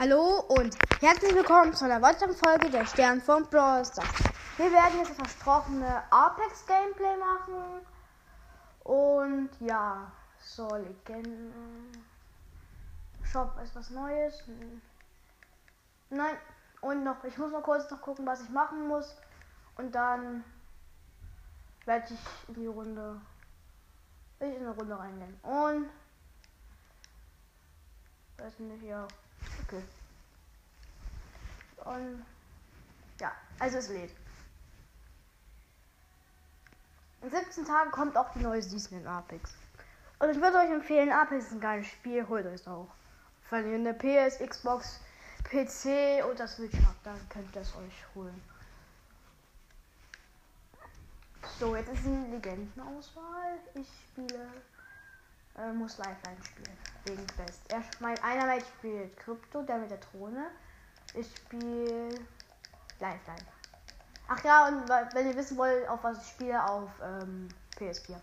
Hallo und herzlich willkommen zu einer weiteren Folge der Stern von Brawl. Wir werden jetzt das versprochene Apex Gameplay machen. Und ja, so Legenden. Shop ist was Neues. Nein, und noch, ich muss mal kurz noch gucken, was ich machen muss. Und dann werde ich in die Runde, ich in eine Runde reingehen. Und, weiß nicht, ja. Okay. Und ja, also es lädt. In 17 Tagen kommt auch die neue Season in Apex. Und ich würde euch empfehlen, Apex ist ein geiles Spiel, holt euch auch. Wenn ihr eine PS, Xbox, PC oder Switch habt, dann könnt ihr es euch holen. So, jetzt ist eine Legendenauswahl. Ich spiele äh, muss Lifeline spielen. Wegen Quest. Er, mein einer Mate spielt Krypto, der mit der Drohne. Ich spiele Lifeline. Ach ja, und wenn ihr wissen wollt, auf was ich spiele, auf ähm, PS4.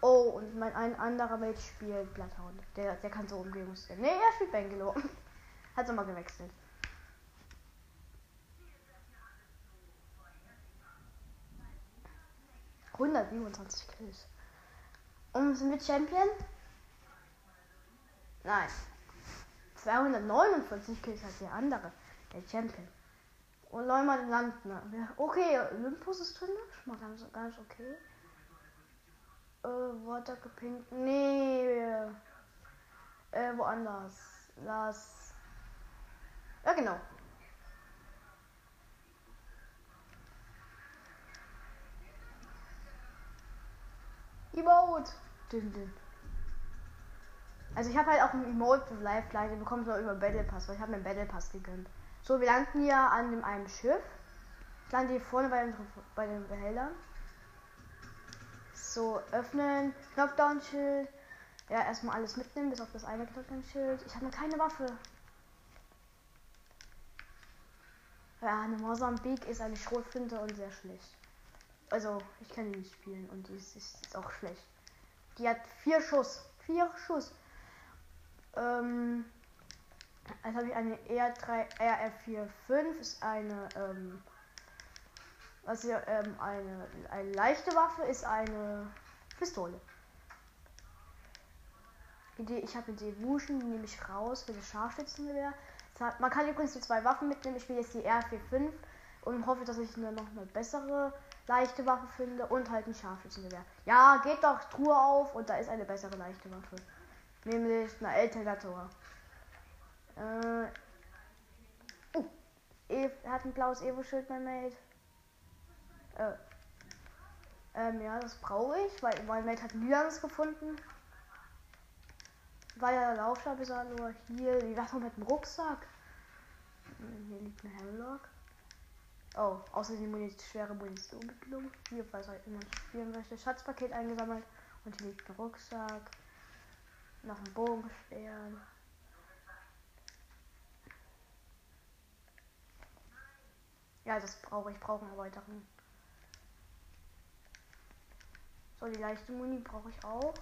Oh, und mein ein anderer Mate spielt Bloodhound. Der, der kann so Umgebungsstil. Ne, er spielt Bengalo. Hat nochmal gewechselt. Hundertsiebenundzwanzig Kills. Und sind wir Champion? Nein. 249 Kills hat der andere. Der Champion. Und neunmal landen. Okay, Olympus ist drin. Schon mal ganz, ganz okay. Äh, Water gepinkt. Nee. Äh, woanders. Lass. Ja, genau. Emote. Dün, dün. Also ich habe halt auch ein Emote für Lifeline bekommen so über Battle Pass, weil ich habe mir Battle Pass gegönnt. So, wir landen hier an dem, einem Schiff. Ich lande hier vorne bei den, bei den Behältern. So, öffnen, Knockdown-Schild. Ja, erstmal alles mitnehmen, bis auf das eine Knockdown-Schild. Ich habe noch keine Waffe. Ja, eine Mosambik ist eine Schrotflinte und sehr schlecht. Also, ich kann die nicht spielen und die ist, ist auch schlecht. Die hat vier Schuss. Vier Schuss. Ähm, also habe ich eine R3, RF45 ist eine, ähm, was hier, ähm, eine, eine leichte Waffe ist eine Pistole. Idee, ich habe die Wuschen, die nehme ich raus für das Scharfschützengewehr. Man kann übrigens die zwei Waffen mitnehmen. Ich spiele jetzt die R45 und hoffe, dass ich eine noch eine bessere leichte Waffe finde und halt ein Scharfschützengewehr. Ja, geht doch Truhe auf und da ist eine bessere leichte Waffe. Nämlich eine Eltergator. Äh. Oh, er hat ein blaues Evo-Schild, mein Mate. Äh. Ähm, ja, das brauche ich, weil mein Mate hat Lians gefunden. Weil der Laufstab ist er nur hier. Die Waffe mit dem Rucksack. Hier liegt ein Hemlock. Oh, außerdem Munition, schwere Munition. Hier falls halt immer spielen möchte. Schatzpaket eingesammelt. Und hier liegt ein Rucksack. Noch ein Bogenschwert. Ja, das brauche ich. brauche einen weiteren. So, die leichte Muni brauche ich auch.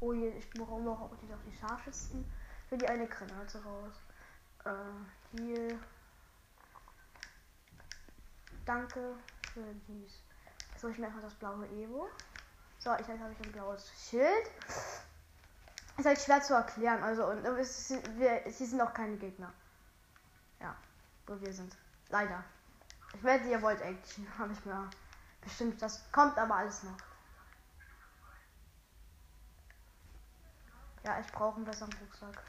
Oh, hier, ich brauche noch auch die, die scharfesten. Für die eine Granate raus. Äh, hier Danke für dies. So, ich mir einfach das blaue Evo. So, ich habe ich ein blaues Schild. Ist halt schwer zu erklären. Also, und es, wir, sie sind auch keine Gegner. Ja, wo wir sind. Leider. Ich werde, ihr wollt Action. Habe ich mir bestimmt. Das kommt aber alles noch. Ja, ich brauche einen besseren Rucksack.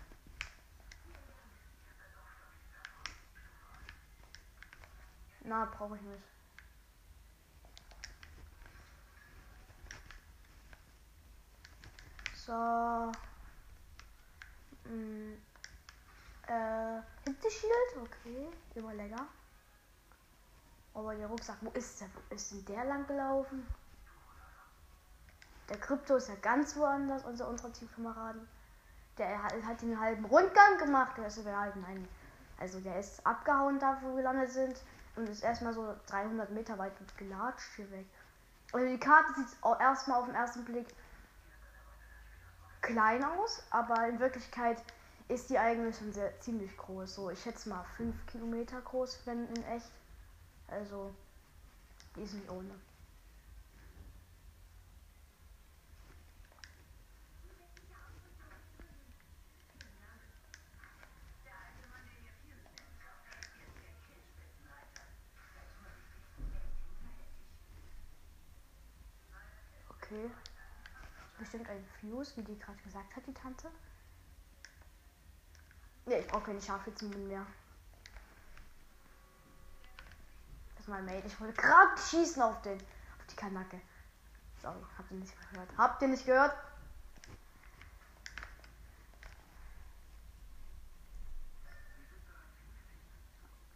Na, brauche ich nicht. So. Mm. Äh, Hitzeschild, okay. Immer länger. Aber der Rucksack, wo ist der? Wo ist denn der lang gelaufen? Der Krypto ist ja ganz woanders, unser unserer Teamkameraden. Der hat, hat den halben Rundgang gemacht. Der ist halt, nein. Also der ist abgehauen da, wo wir gelandet sind und ist erstmal so 300 Meter weit und gelatscht hier weg. Also die Karte sieht erstmal auf den ersten Blick klein aus, aber in Wirklichkeit ist die eigentlich schon sehr ziemlich groß. So, ich schätze mal 5 Kilometer groß, wenn in echt. Also, die ist nicht ohne. Okay. Bestimmt ein Fuse, wie die gerade gesagt hat, die Tante. Ne, ich brauche keine Scharfschützen mehr. Das ist mein Mate. Ich wollte gerade schießen auf den. Auf die Kanacke. Sorry, habt ihr nicht gehört. Habt ihr nicht gehört?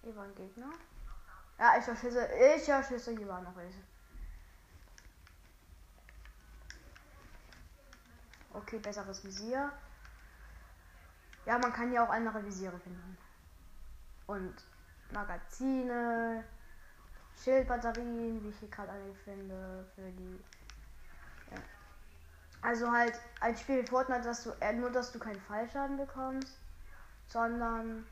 Hier war ein Gegner. Ja, ich erschieße. Ich erschieße. Hier war noch welche. Okay, besseres Visier. Ja, man kann ja auch andere Visiere finden. Und Magazine, Schildbatterien, wie ich hier gerade eine finde, für die. Ja. Also halt ein Spiel wie Fortnite, dass du äh, nur, dass du keinen Fallschaden bekommst, sondern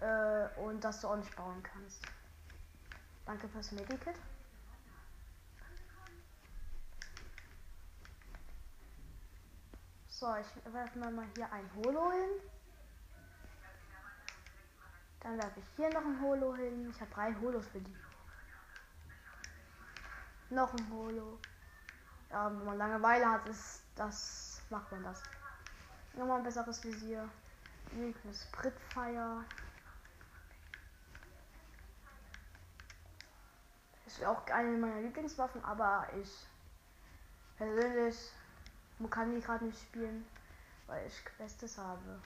äh, und dass du auch nicht bauen kannst. Danke fürs Medikit. So, ich werfe mal hier ein Holo hin. Dann werfe ich hier noch ein Holo hin. Ich habe drei Holos für die. Noch ein Holo. Ja, wenn man Langeweile hat, ist das. Macht man das. Nochmal ein besseres Visier. Eine Spritfire. Ist auch eine meiner Lieblingswaffen, aber ich persönlich kann die gerade nicht spielen, weil ich Quests habe.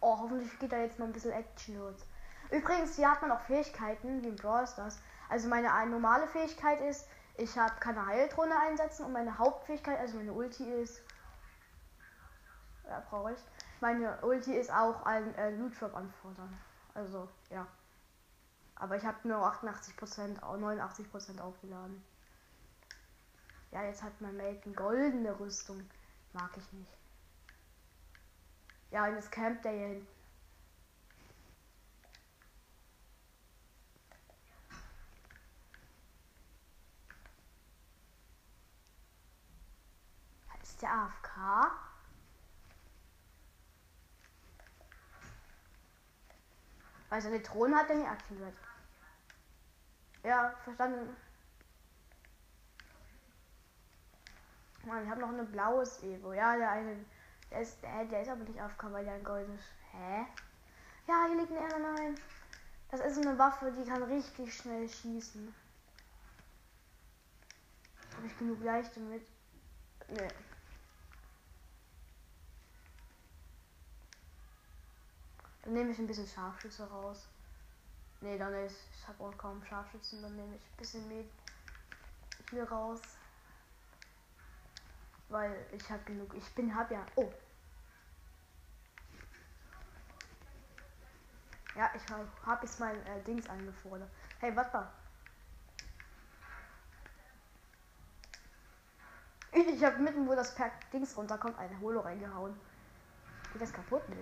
Oh, hoffentlich geht da jetzt noch ein bisschen Action los. Übrigens, hier hat man auch Fähigkeiten, wie im Brawl Stars. Also meine normale Fähigkeit ist, ich habe keine Heildrohne einsetzen und meine Hauptfähigkeit, also meine Ulti ist. Ja, brauche ich. Meine Ulti ist auch ein äh, Loot Drop anfordern. Also, ja. Aber ich habe nur 88%, 89% aufgeladen. Ja, jetzt hat mein Mate eine goldene Rüstung. Mag ich nicht. Ja, und jetzt campt der hier hinten. Ist der AFK? Weil seine Drohne hat er nicht aktiviert. Ja, verstanden. Mann, ich habe noch ein blaues Evo. Ja, der eine der ist, der, der ist aber nicht AFK, weil der ein Gold ist. Hä? Ja, hier liegt ein r nein. Das ist eine Waffe, die kann richtig schnell schießen. Habe ich genug Leichte mit? Nee. Dann nehme ich ein bisschen Scharfschüsse raus. Nee, dann ist. Ich habe auch kaum Scharfschützen, dann nehme ich ein bisschen mit hier raus weil ich habe genug. Ich bin hab ja. Oh. Ja, ich habe hab jetzt mein äh, Dings angefordert. Hey, was war? Ich, ich habe mitten, wo das per Dings runterkommt, eine Holo reingehauen. Geht das kaputt? Nee.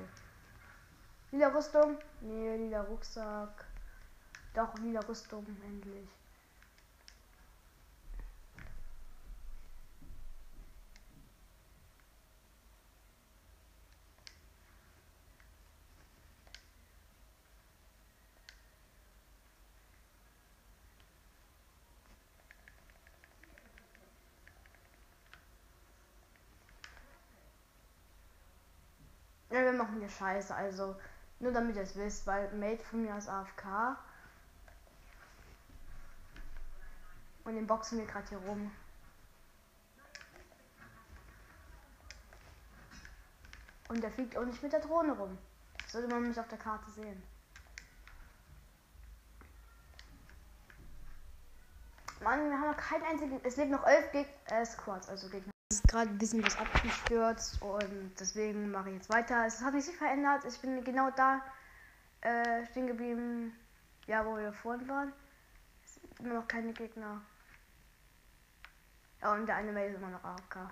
Lila Rüstung? Nee, lila Rucksack. Doch, lila Rüstung, endlich. Ja, wir machen hier Scheiße, also nur damit ihr es wisst, weil Mate von mir ist AFK. Und den boxen wir gerade hier rum. Und der fliegt auch nicht mit der Drohne rum. Das sollte man nicht auf der Karte sehen. Mann, wir haben noch keinen einzigen. Es lebt noch elf Geg äh, Squads, also Gegner ist gerade ein bisschen was abgestürzt und deswegen mache ich jetzt weiter. Es hat sich nicht verändert. Ich bin genau da äh, stehen geblieben, ja, wo wir vorhin waren. Es sind immer noch keine Gegner. Ja, und der eine Mail ist immer noch AFK.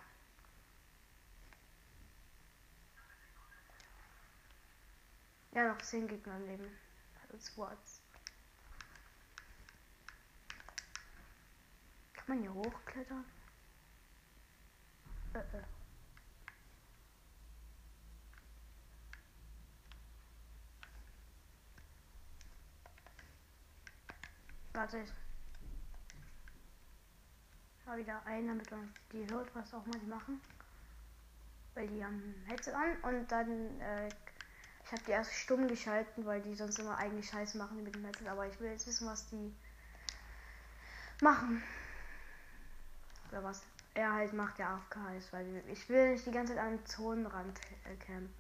Ja, noch 10 Gegner im Leben. Also Squads. Kann man hier hochklettern? Äh, äh. Warte. Mal wieder ein, damit man die hört, was auch mal die machen. Weil die haben Headset an und dann, äh, ich habe die erst stumm geschalten, weil die sonst immer eigentlich Scheiß machen mit dem Headset, aber ich will jetzt wissen, was die machen. Oder was er halt macht, der AFK ist, weil ich will nicht die ganze Zeit an den Zonenrand äh, campen.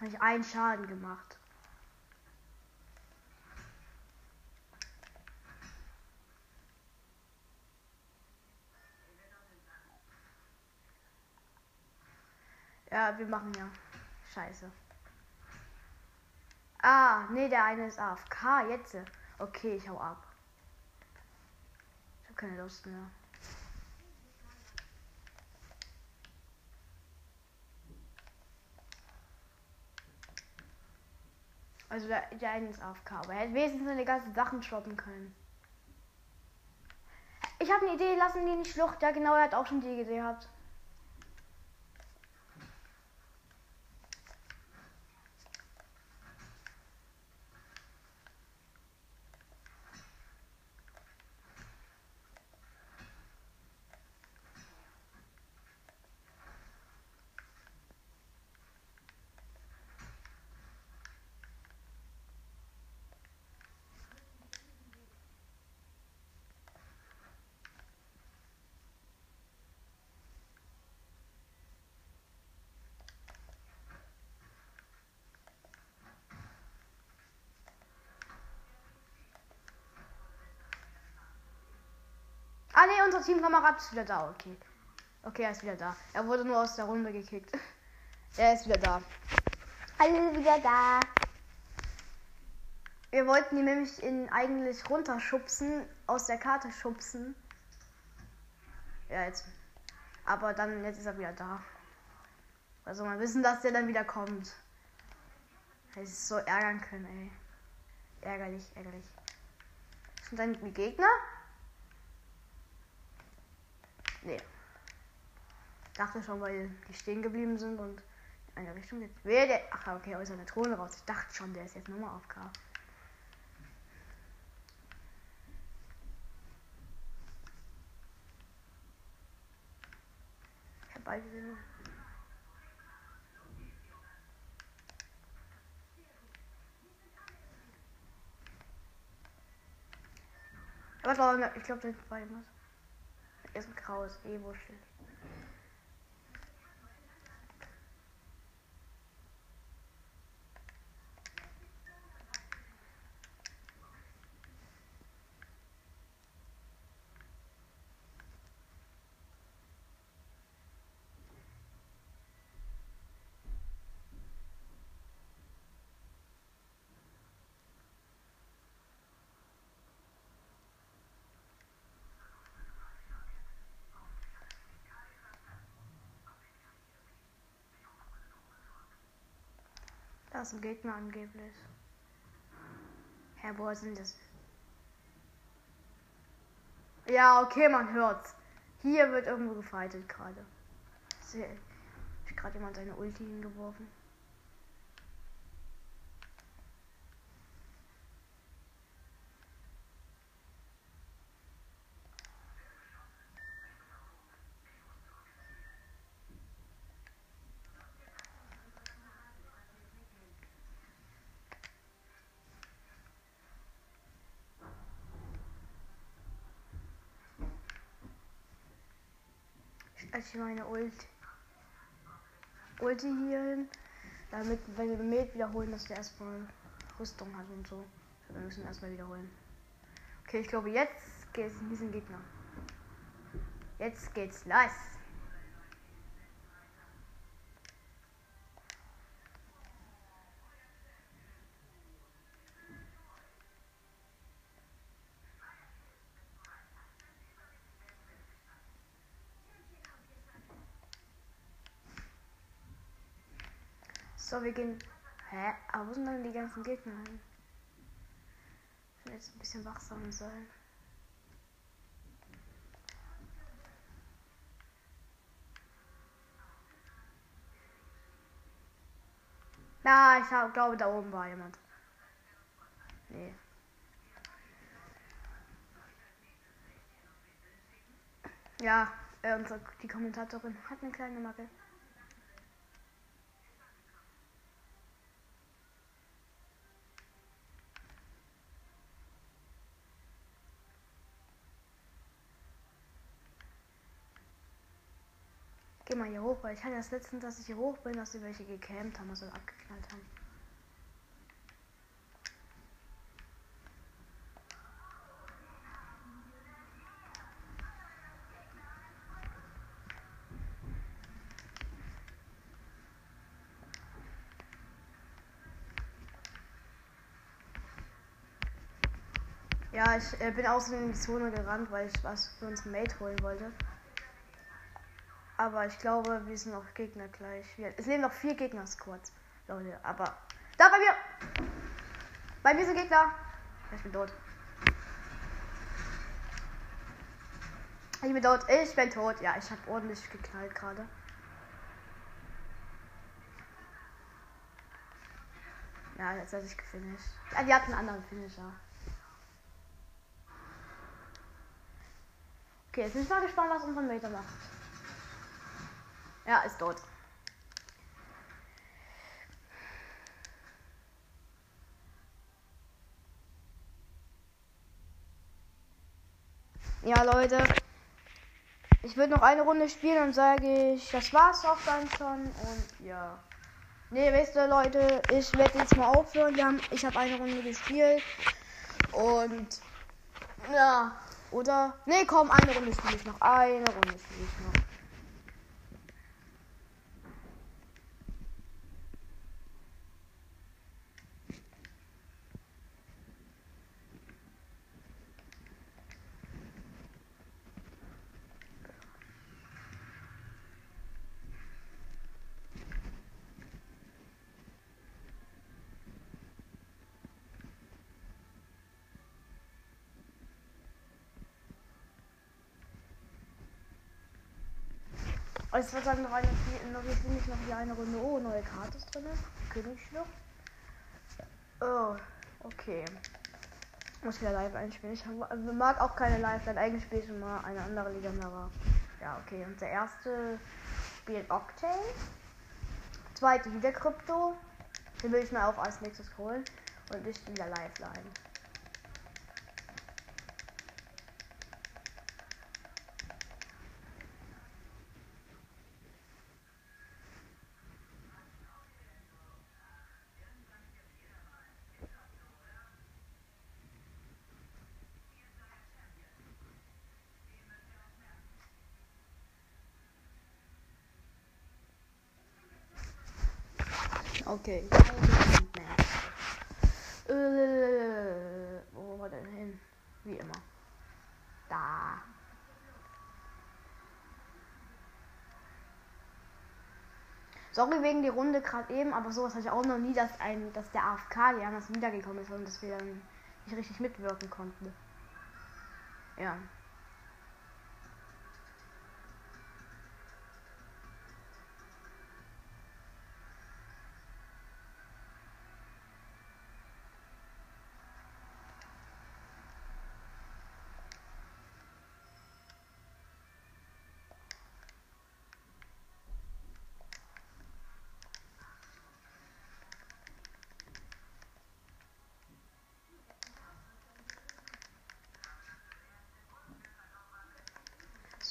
Habe ich einen Schaden gemacht. Ja, wir machen ja. Scheiße. Ah, nee, der eine ist AFK. Jetzt. Okay, ich hau ab. Ich hab keine Lust mehr. Also der, der eine ist AFK, aber er hätte wenigstens seine ganzen Sachen shoppen können. Ich habe eine Idee, lassen die nicht Schlucht. Ja genau, er hat auch schon die Idee gehabt. Ah ne, unser Teamkamerad ist wieder da, okay. Okay, er ist wieder da. Er wurde nur aus der Runde gekickt. er ist wieder da. Alle wieder da. Wir wollten ihn nämlich in eigentlich runterschubsen, aus der Karte schubsen. Ja, jetzt. Aber dann, jetzt ist er wieder da. Also mal wissen, dass der dann wieder kommt. Hätte es so ärgern können, ey. Ärgerlich, ärgerlich. Sind dann die Gegner? Nee. Dachte schon, weil die stehen geblieben sind und in eine Richtung geht. Wer der. Ach, okay, aus seiner Drohne raus. Ich dachte schon, der ist jetzt nochmal auf K. Ich hab beide. Aber ich glaube, da war irgendwas ist ein graues Evo-Schild. Ist ein Gegner angeblich. Herr, wo sind das? Ja, okay, man hört's. Hier wird irgendwo gefeitet gerade. Hat gerade jemand seine Ulti hingeworfen. Als ich meine Ult Ulti hier hin, damit, wenn wir Med wiederholen, dass der erstmal Rüstung hat und so. Wir müssen erstmal wiederholen. Okay, ich glaube, jetzt geht es in diesen Gegner. Jetzt geht's los. So, wir gehen. Hä? Aber wo sind dann die ganzen Gegner hin? Ich jetzt ein bisschen wachsam sein. Na, ich hab, glaube, da oben war jemand. Nee. Ja, äh, unsere, die Kommentatorin hat eine kleine Macke. Geh mal hier hoch, weil ich hatte das letztens, dass ich hier hoch bin, dass sie welche gecampt haben, also abgeknallt haben. Ja, ich äh, bin außen in die Zone gerannt, weil ich was für uns Mate holen wollte. Aber ich glaube, wir sind auch Gegner gleich. Wir, es leben noch vier Gegner-Squads, Leute. Aber da bei mir! Bei mir sind Gegner! Ich bin tot. Ich bin tot. Ich bin tot. Ja, ich habe ordentlich geknallt gerade. Ja, jetzt hat ich gefinisht. Ja, die hatten einen anderen Finisher. Okay, jetzt bin ich mal gespannt, was unser Meter macht. Ja, ist tot. Ja, Leute. Ich würde noch eine Runde spielen und sage ich, das war's auch dann schon. Und ja. Ne, weißt du, Leute, ich werde jetzt mal aufhören. Wir haben, ich habe eine Runde gespielt. Und ja, oder? Ne, komm, eine Runde spiele ich noch. Eine Runde spiele ich noch. Also ich würde sagen, noch eine, noch, jetzt bin ich noch hier eine Runde. Oh, neue Karte ist drin. Königsschlucht. Oh, okay. Muss wieder live einspielen. Ich hab, also mag auch keine live dann Eigentlich spiele ich immer eine andere Liga, aber ja, okay. Und der erste spielt Octane. Zweite wieder Krypto. Den will ich mir auch als nächstes holen. Und ich wieder Lifeline. Okay. Äh, wo war denn hin? Wie immer. Da. Sorry wegen die Runde gerade eben, aber sowas hatte ich auch noch nie, dass ein, dass der AFK die anders wiedergekommen ist und dass wir dann nicht richtig mitwirken konnten. Ja.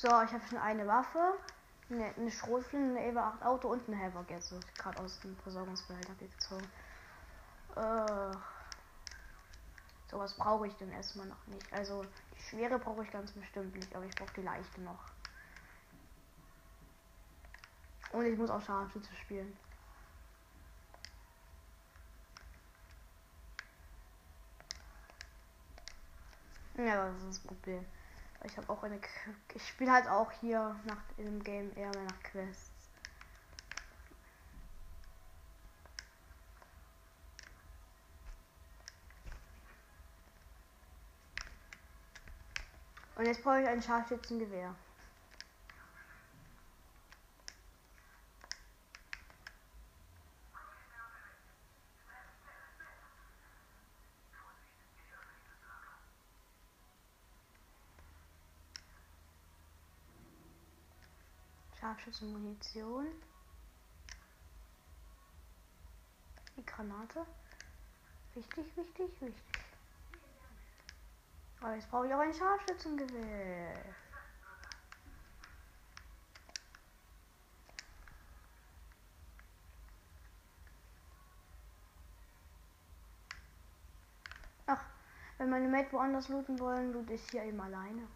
So, ich habe schon eine Waffe, eine, eine Schrotflinte, eine EVA 8 Auto und eine Havoc jetzt so gerade aus dem Versorgungsbehälter gezogen. Äh, sowas brauche ich dann erstmal noch nicht. Also die schwere brauche ich ganz bestimmt nicht, aber ich brauche die leichte noch. Und ich muss auch Scharfschütze spielen. Ja, das ist das Problem. Ich habe auch eine. Qu ich spiele halt auch hier nach im Game eher nach Quests. Und jetzt brauche ich ein scharfschützengewehr. Scharfschützenmunition. Die Granate. Wichtig, wichtig, wichtig. Aber jetzt brauche ich auch ein Scharfschützengewehr. Ach, wenn meine Mate woanders looten wollen, loot ich hier eben alleine.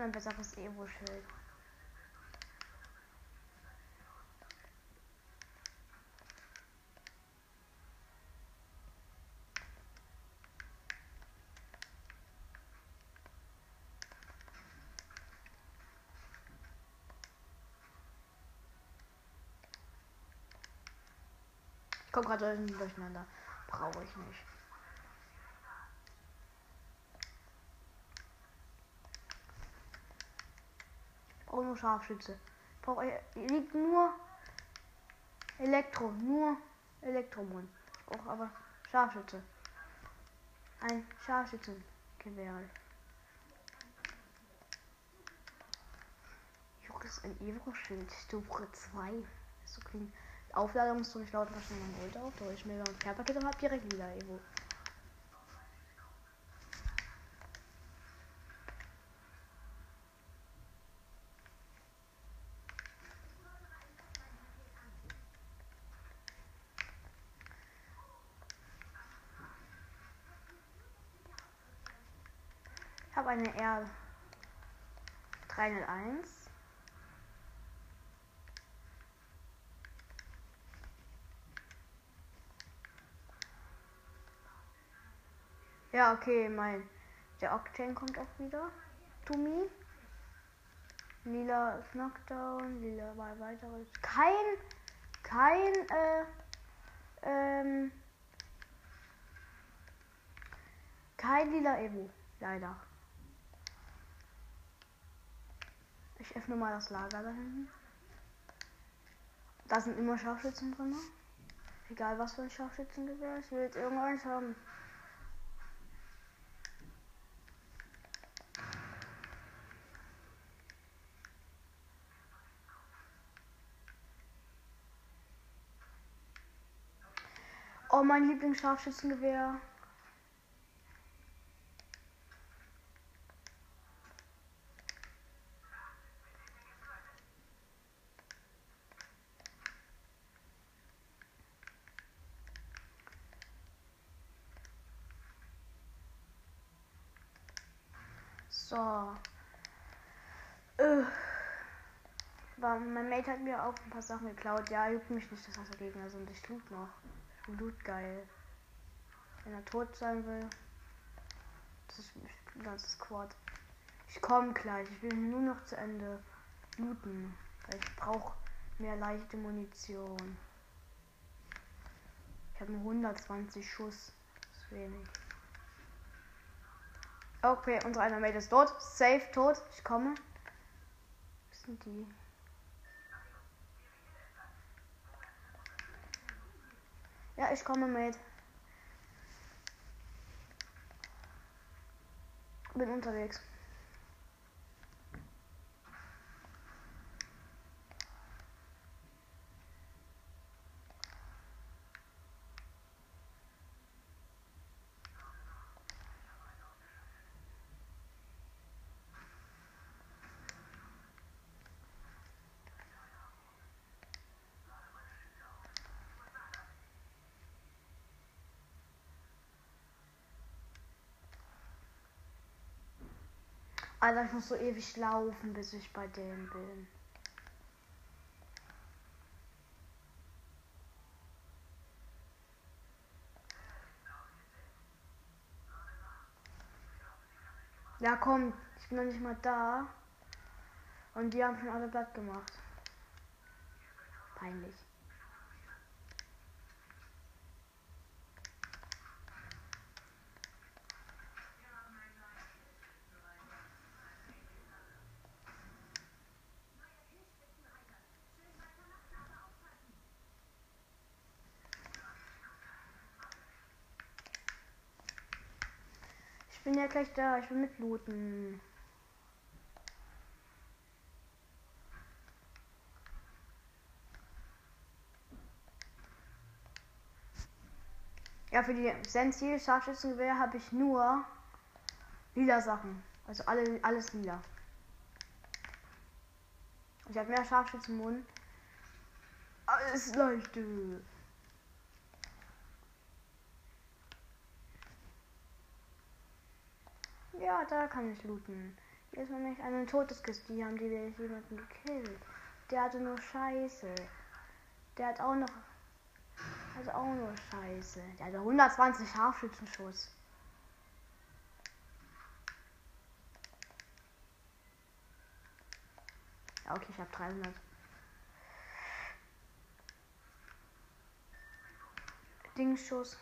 Schon ein besseres Evo-Schild. Ich komme gerade durcheinander. Brauche ich nicht. Scharfschütze. Ich brauche liegt nur Elektro, nur Elektromon. Ich brauche aber Scharfschütze. Ein Scharfschützengewehr. Juck ist ein Evo-Schild, Stufe 2. So klingt. Aufladung ist so nicht laut, was mein Gold auf. Mir ein Care-Paket und hab direkt wieder Evo. Habe eine R 301. Ja, okay, mein der Octane kommt auch wieder. To me. Lila Knockdown, lila war weiteres. Kein, kein, äh, ähm, kein lila Evo, leider. Ich öffne mal das Lager da hinten. Da sind immer Scharfschützen drin. Egal was für ein Scharfschützengewehr. Ich will jetzt irgendwas haben. Oh, mein Lieblingsscharfschützengewehr. So. Äh. mein Mate hat mir auch ein paar Sachen geklaut. Ja, juckt mich nicht, dass das Gegner sind. Ich loot noch. Ich loot geil. Wenn er tot sein will. Das ist ein ganzes Quad. Ich komme gleich. Ich will nur noch zu Ende looten. Weil ich brauche mehr leichte Munition. Ich habe nur 120 Schuss. Das ist wenig. Okay, unser einer Mate ist tot. Safe tot. Ich komme. Was sind die? Ja, ich komme, Mate. Bin unterwegs. Alter, ich muss so ewig laufen, bis ich bei denen bin. Ja, komm, ich bin noch nicht mal da. Und die haben schon alle Blatt gemacht. Peinlich. Ich bin ja gleich da, ich will mit looten. Ja, für die Sensi Scharfschützengewehr habe ich nur lila Sachen. Also alle, alles lila. Ich habe mehr Scharfschützenmund. Alles leichte. Ja, da kann ich looten. Hier ist nämlich eine Todeskiste. Die haben die jemanden gekillt. Der hatte nur Scheiße. Der hat auch noch. Also auch nur Scheiße. Der hatte 120 Scharfschützenschuss. Ja, okay, ich habe 300. Dingsschuss.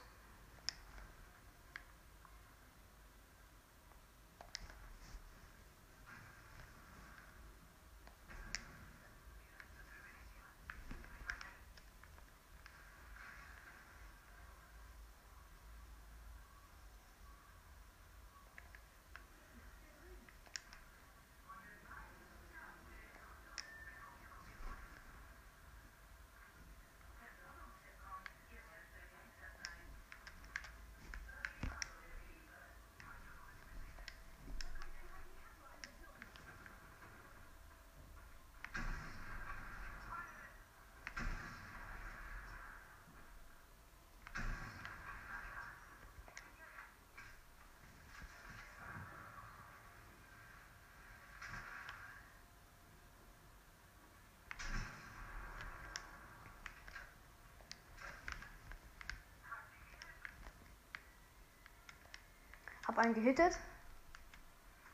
Hab einen gehittet.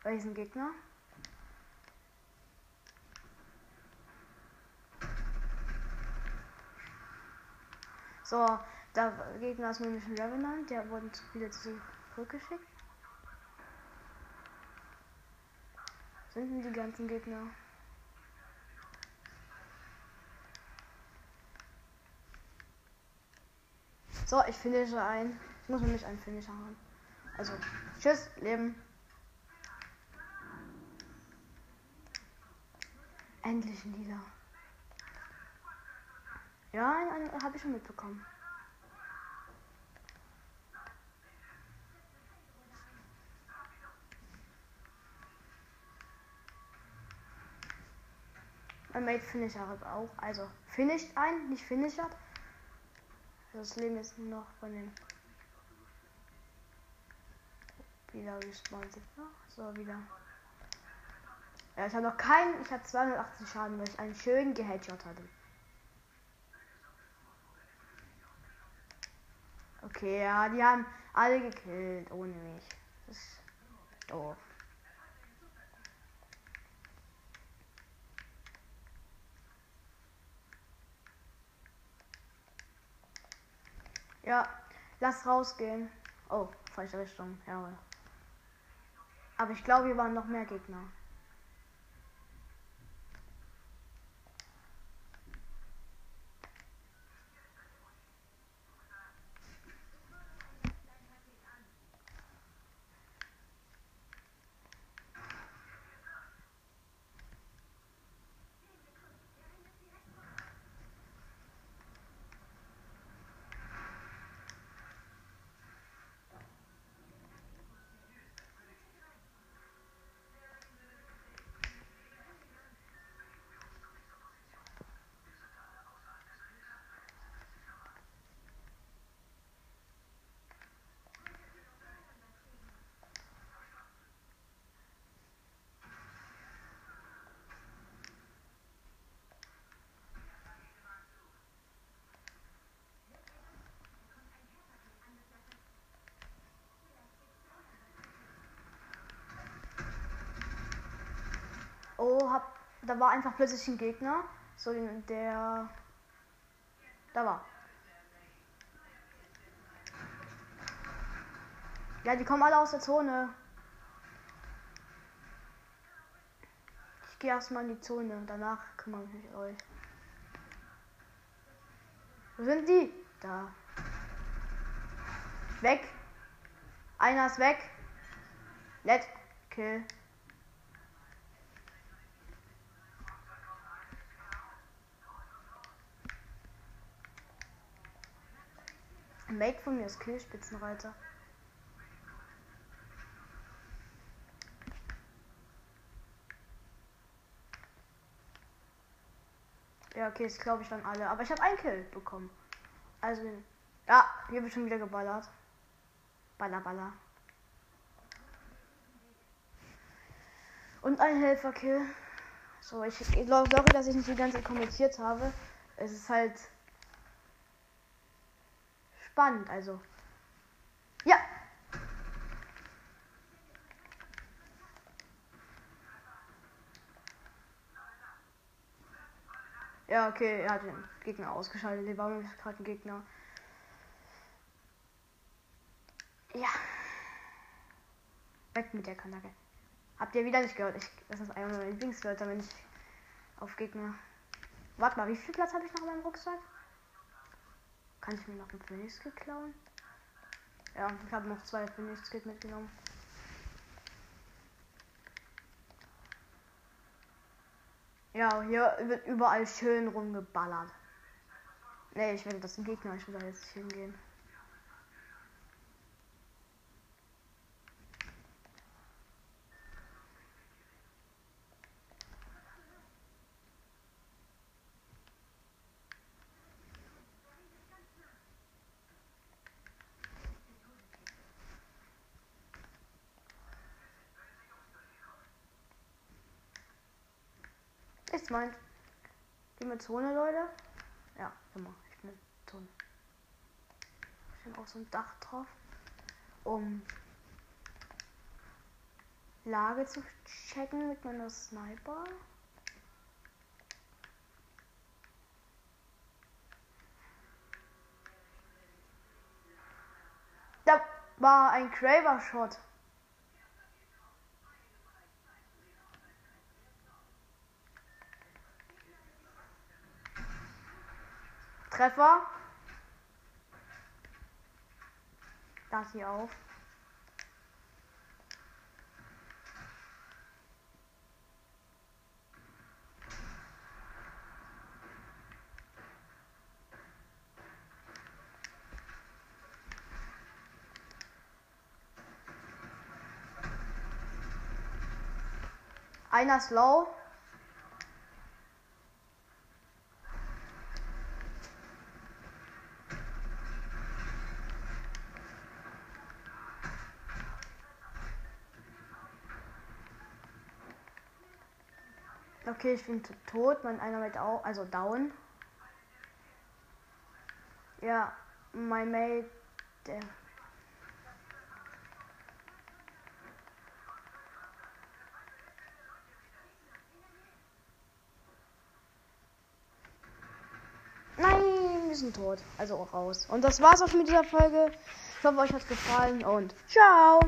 Diesem Gegner. So, der Gegner ist nämlich ein Revenant, der wurde wieder zurückgeschickt. Sind denn die ganzen Gegner? So, ich finische ein. Ich muss nämlich einen Finisher haben. Also, tschüss, Leben. Endlich ein Lila. Ja, habe ich schon mitbekommen. Mein Mate Finisher hat auch. Also, finished ein, nicht finisher. Das Leben ist noch von dem wieder respawnt sich noch. So, wieder. Ja, ich habe noch keinen. Ich habe 280 Schaden, weil ich einen schönen Geheadshot hatte. Okay, ja, die haben alle gekillt ohne mich. Das ist doof. Ja, lass rausgehen. Oh, falsche Richtung. Ja. Aber ich glaube, hier waren noch mehr Gegner. Oh, hab, da war einfach plötzlich ein Gegner. So der Da war. Ja, die kommen alle aus der Zone. Ich gehe erstmal in die Zone. Danach kümmere ich mich euch. Wo sind die? Da. Weg. Einer ist weg. Nett. Kill. Make von mir ist Killspitzenreiter. Ja, okay, das glaube ich waren alle. Aber ich habe einen Kill bekommen. Also, ja, hier wird schon wieder geballert. Baller, baller. Und ein Helferkill. So, ich, sorry, dass ich nicht die ganze Zeit kommentiert habe. Es ist halt spannend, also. Ja. Ja, okay, er hat den Gegner ausgeschaltet. Der war gerade ein Gegner. Ja. Weg mit der Kanake. Habt ihr wieder nicht gehört? Ich, das ist einer meiner Lieblingswörter, wenn ich auf Gegner. Warte mal, wie viel Platz habe ich noch in meinem Rucksack? Kann ich mir noch ein Phoenix klauen? Ja, ich habe noch zwei Phoenix mitgenommen. Ja, hier wird überall schön rumgeballert. Ne, ich werde das Gegner, ich will da jetzt hingehen. Ist meint. Gehen wir Zone, Leute? Ja, immer. Ich bin in Zone. Ich bin auf so ein Dach drauf. Um Lage zu checken mit meiner Sniper. Da war ein Craver Treffer. Das hier auf. Einer slow. Okay, ich bin tot. Mein einer mit auch, also down. Ja, mein Mate, der. Nein, wir sind tot. Also auch raus. Und das war's auch mit dieser Folge. Ich hoffe, euch hat's gefallen und ciao.